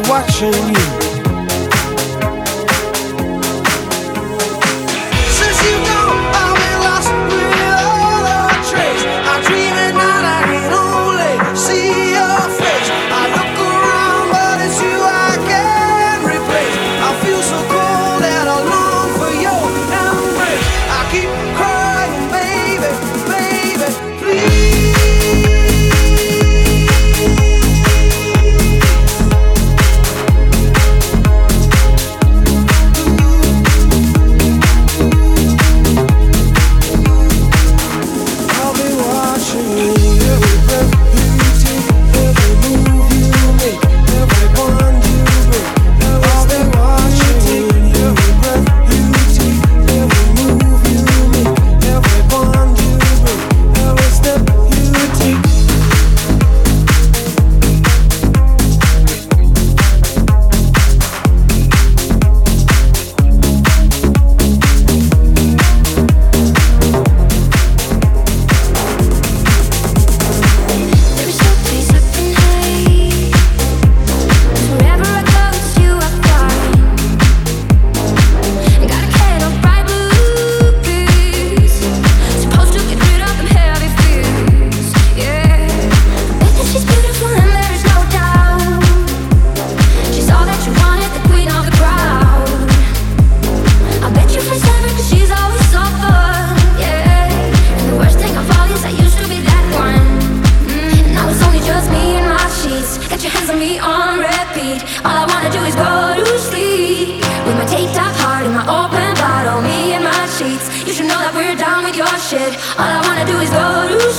watching you. shit. All I wanna do is go to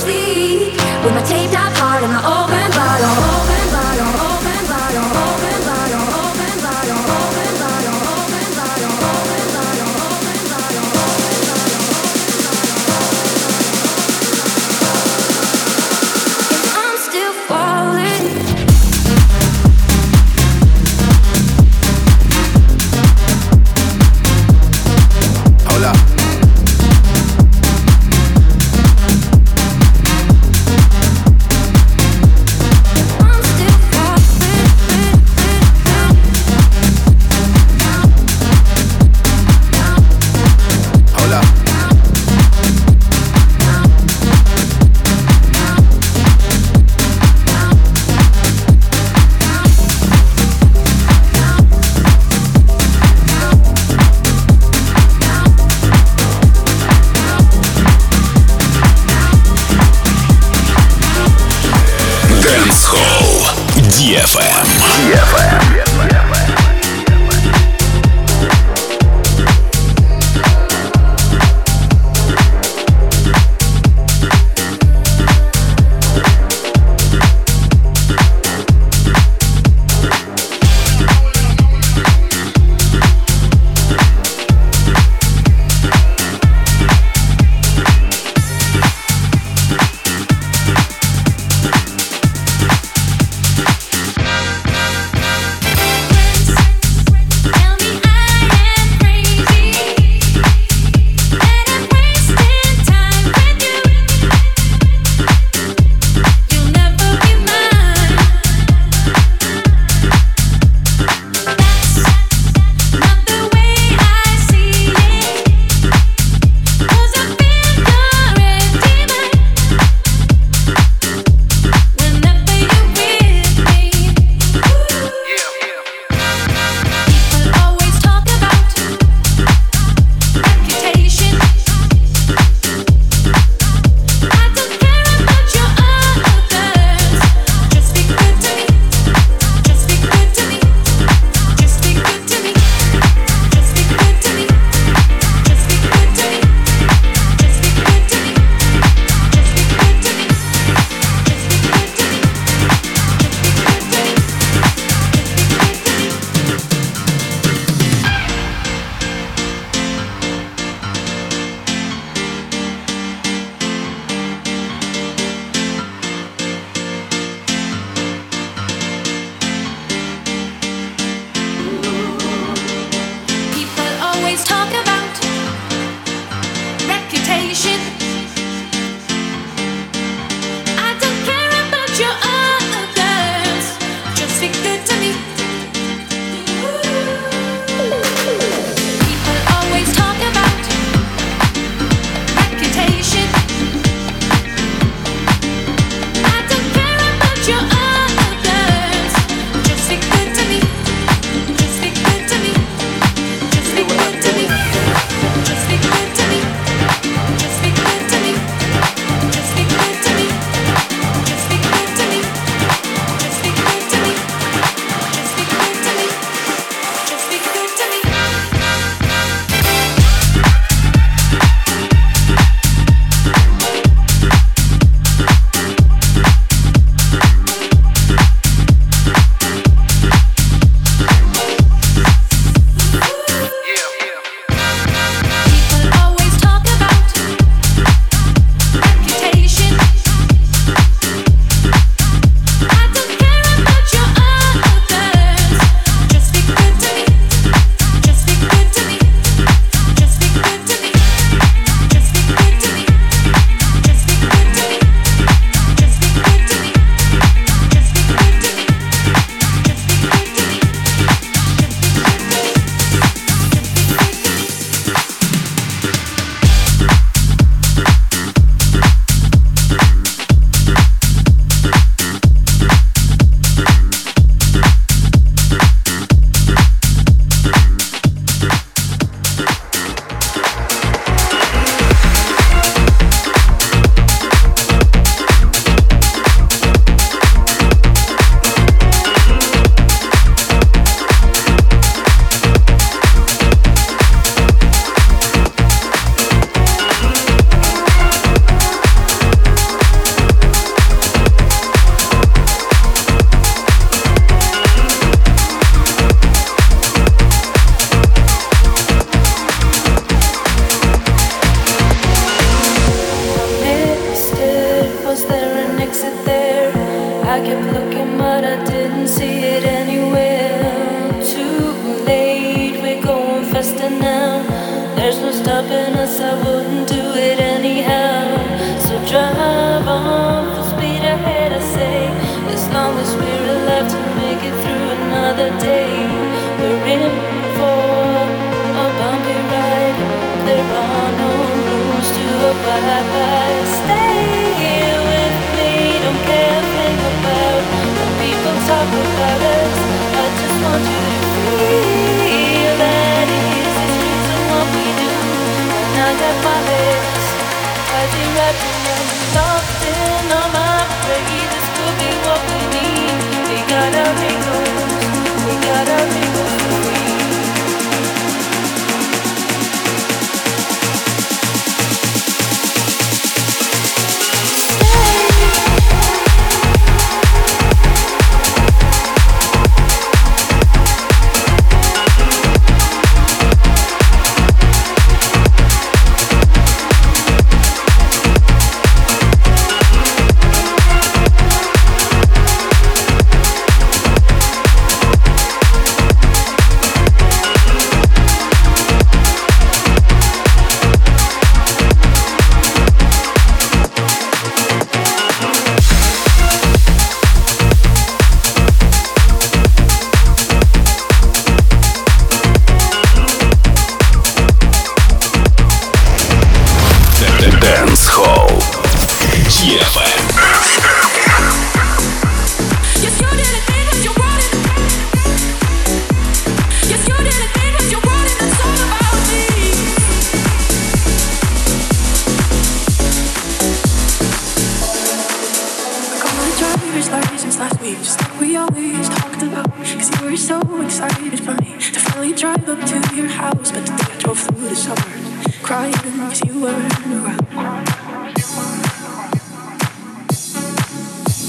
to your house, but today I drove through the suburbs, crying cause you weren't around.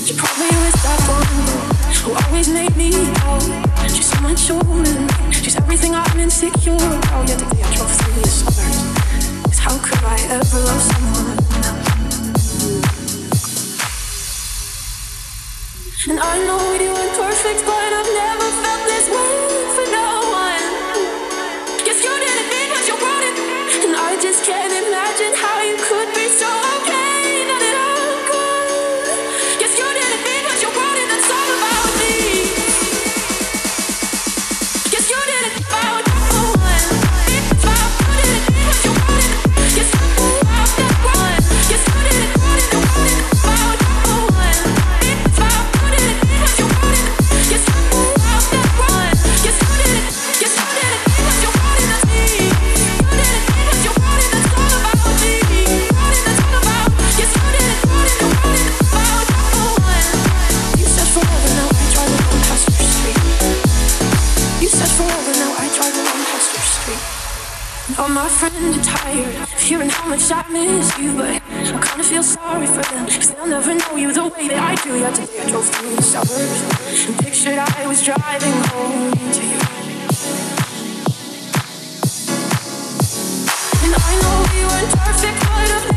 She probably was that one who always made me out. She's so my shoulder, she's everything I'm insecure about. Yet today I drove through the suburbs, cause how could I ever love someone else? And I know we weren't perfect, but I've never. tired hearing how much I miss you, but I kinda feel sorry for them, cause they'll never know you the way that I do. Yeah, today I drove through the suburbs and pictured I was driving home to you. And I know we weren't perfect, but I've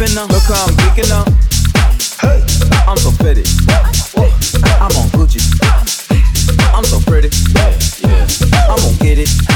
dipping up. Uh, look how I'm geeking up. Hey. I'm so pretty. I'm on Gucci. I'm so pretty. Yeah, yeah. I'm gonna get it.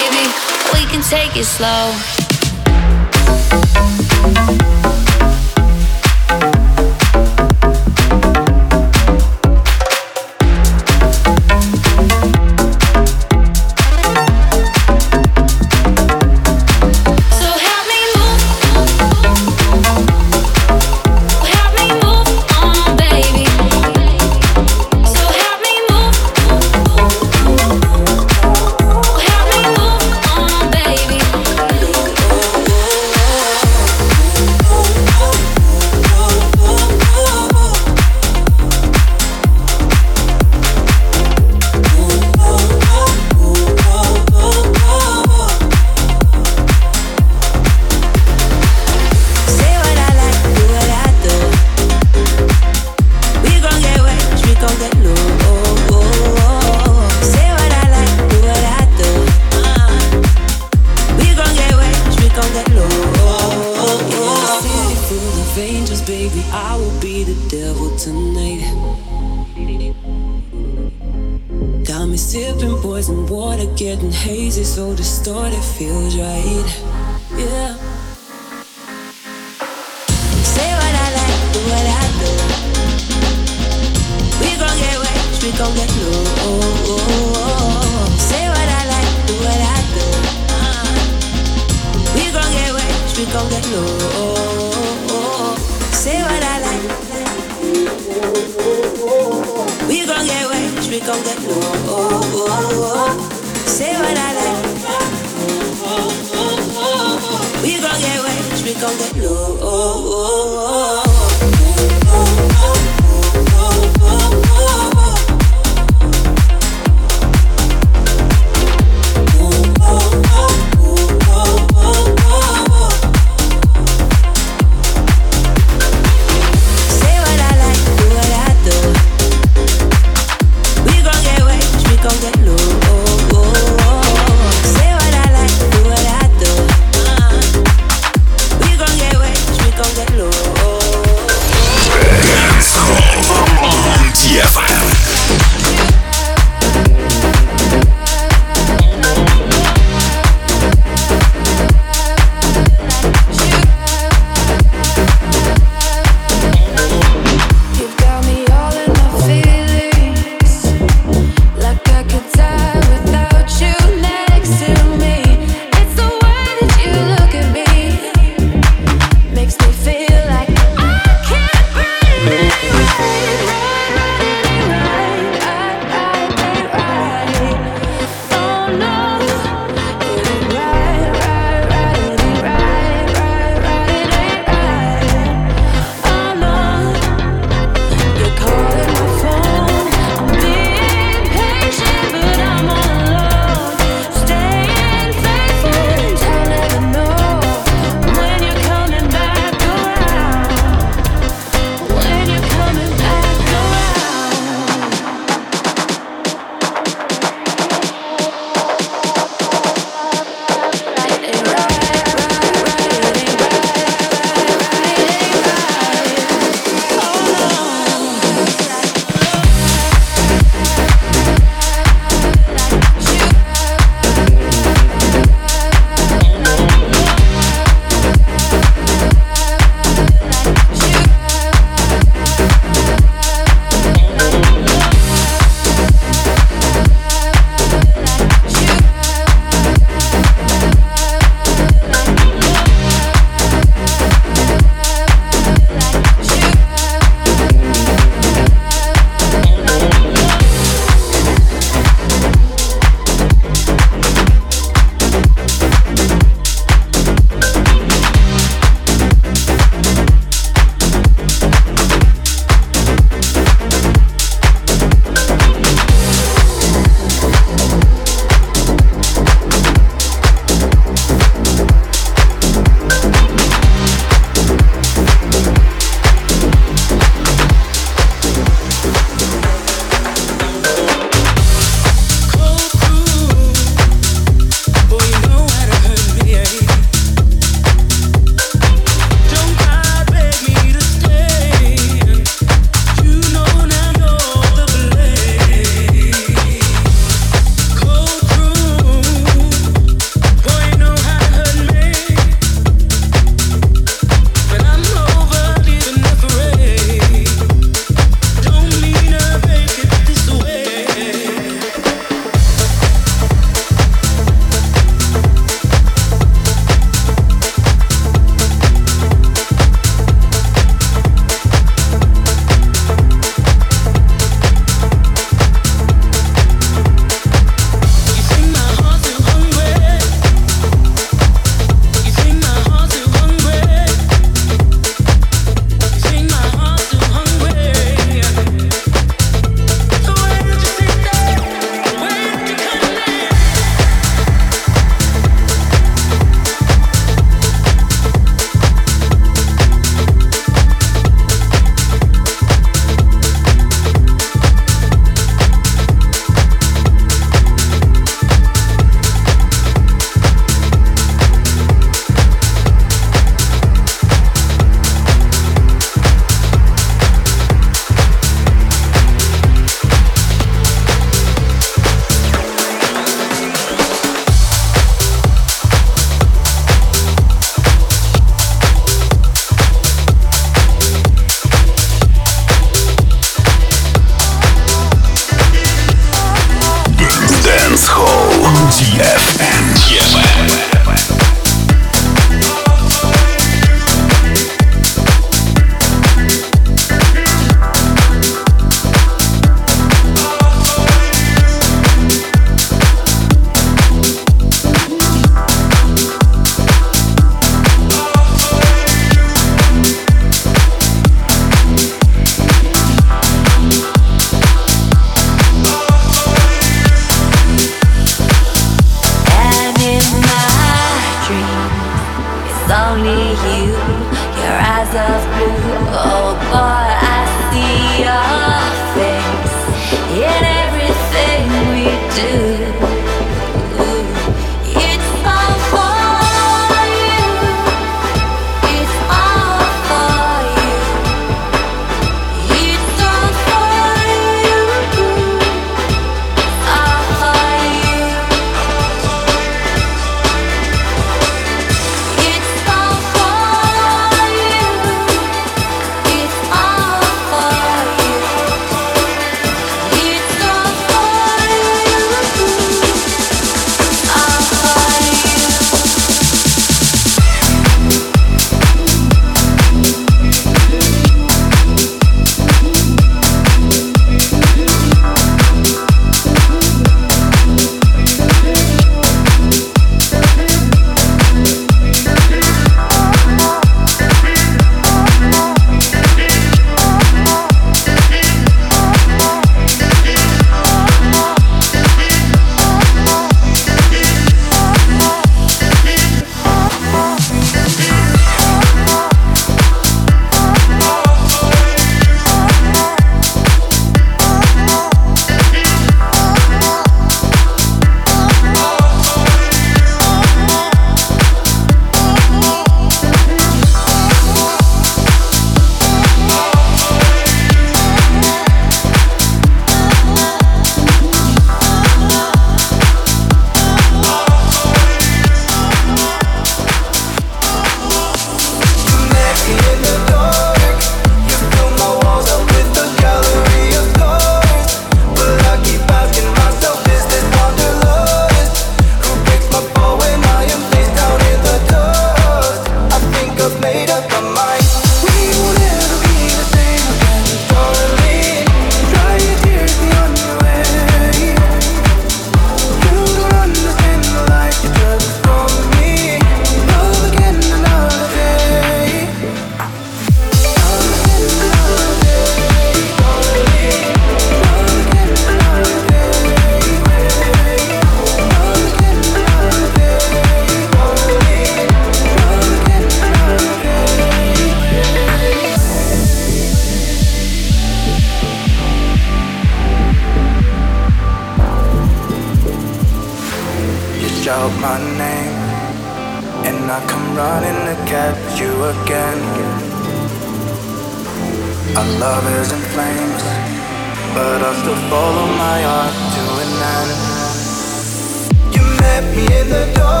me in the door.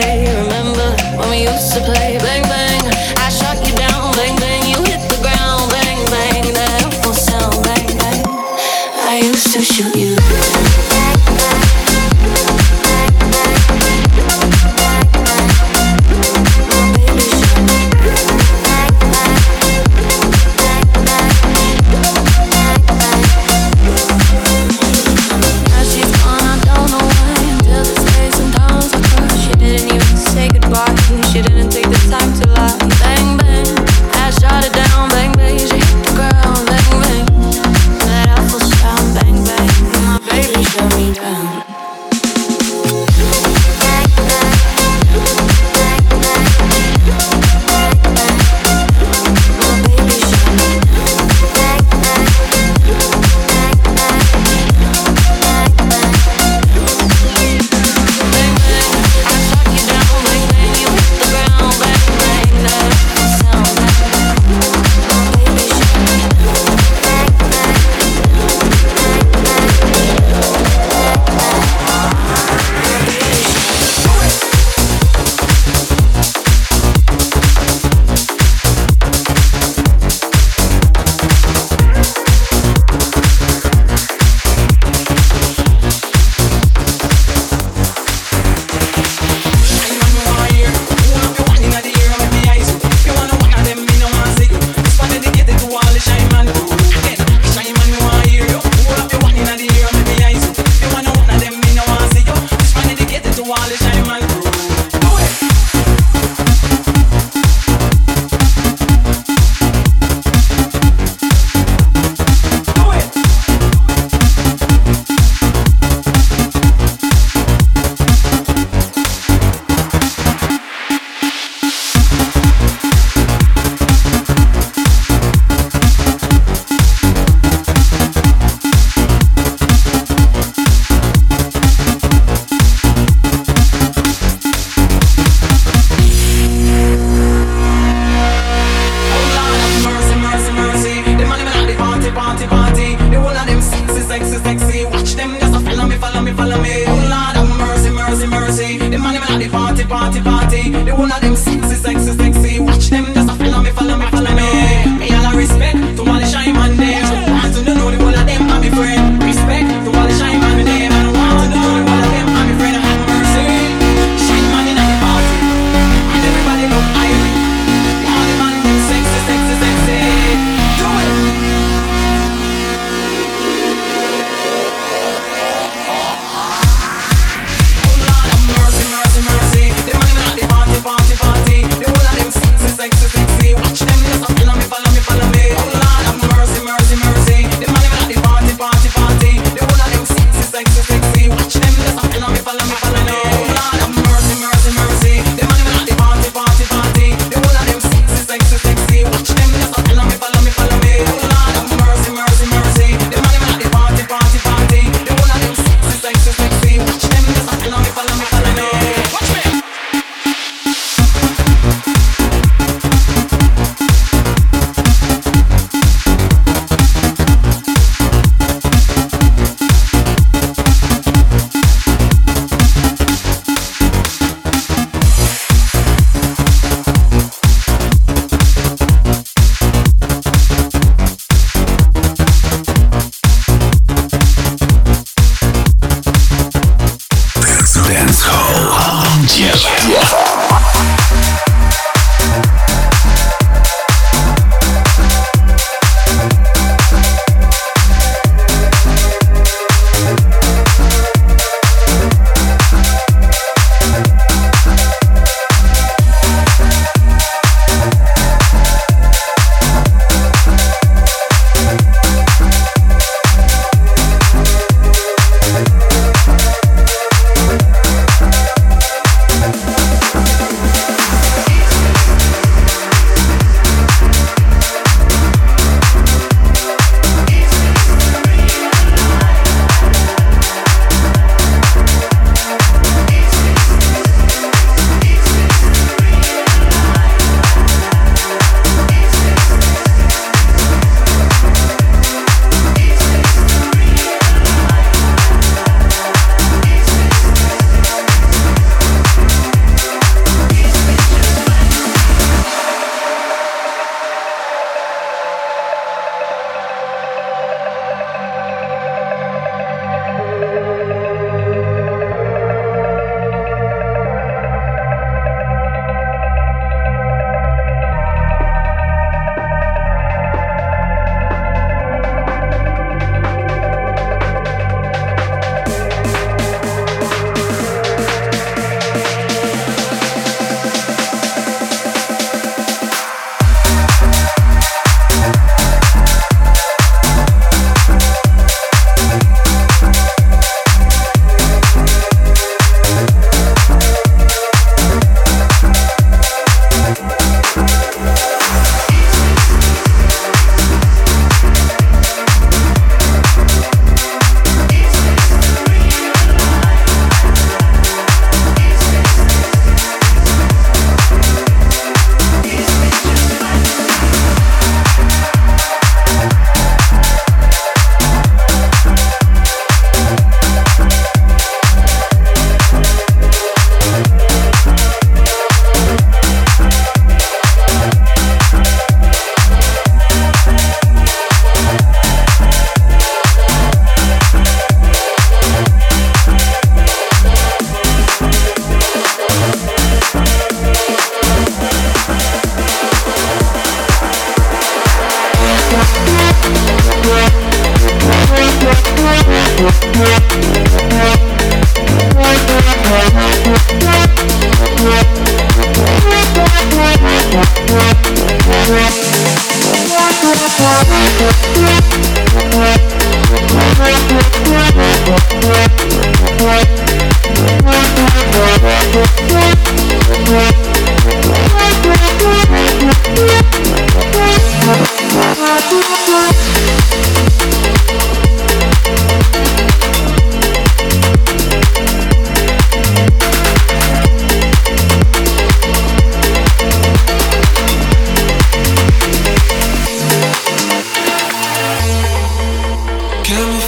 say, remember when we used to play?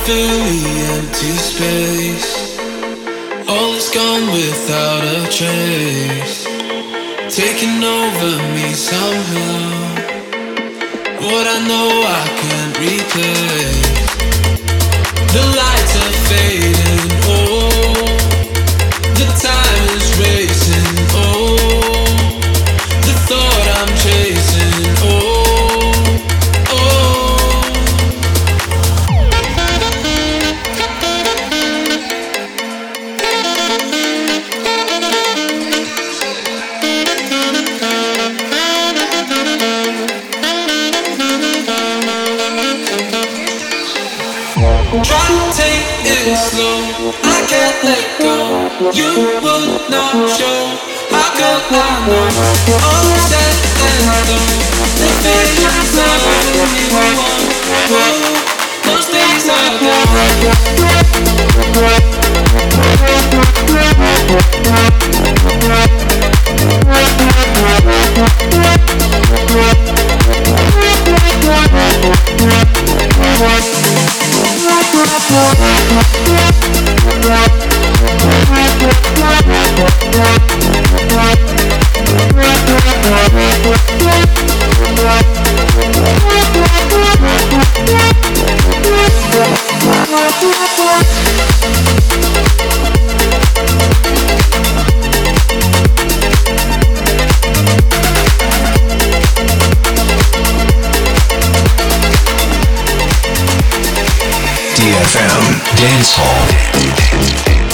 Fill the empty space? All is gone without a trace. Taking over me somehow. What I know I can't replace. The lights are fading. Oh, You would not show. How could I know? All said and done. The feelings of anyone. Those things are DFM Dance Hall.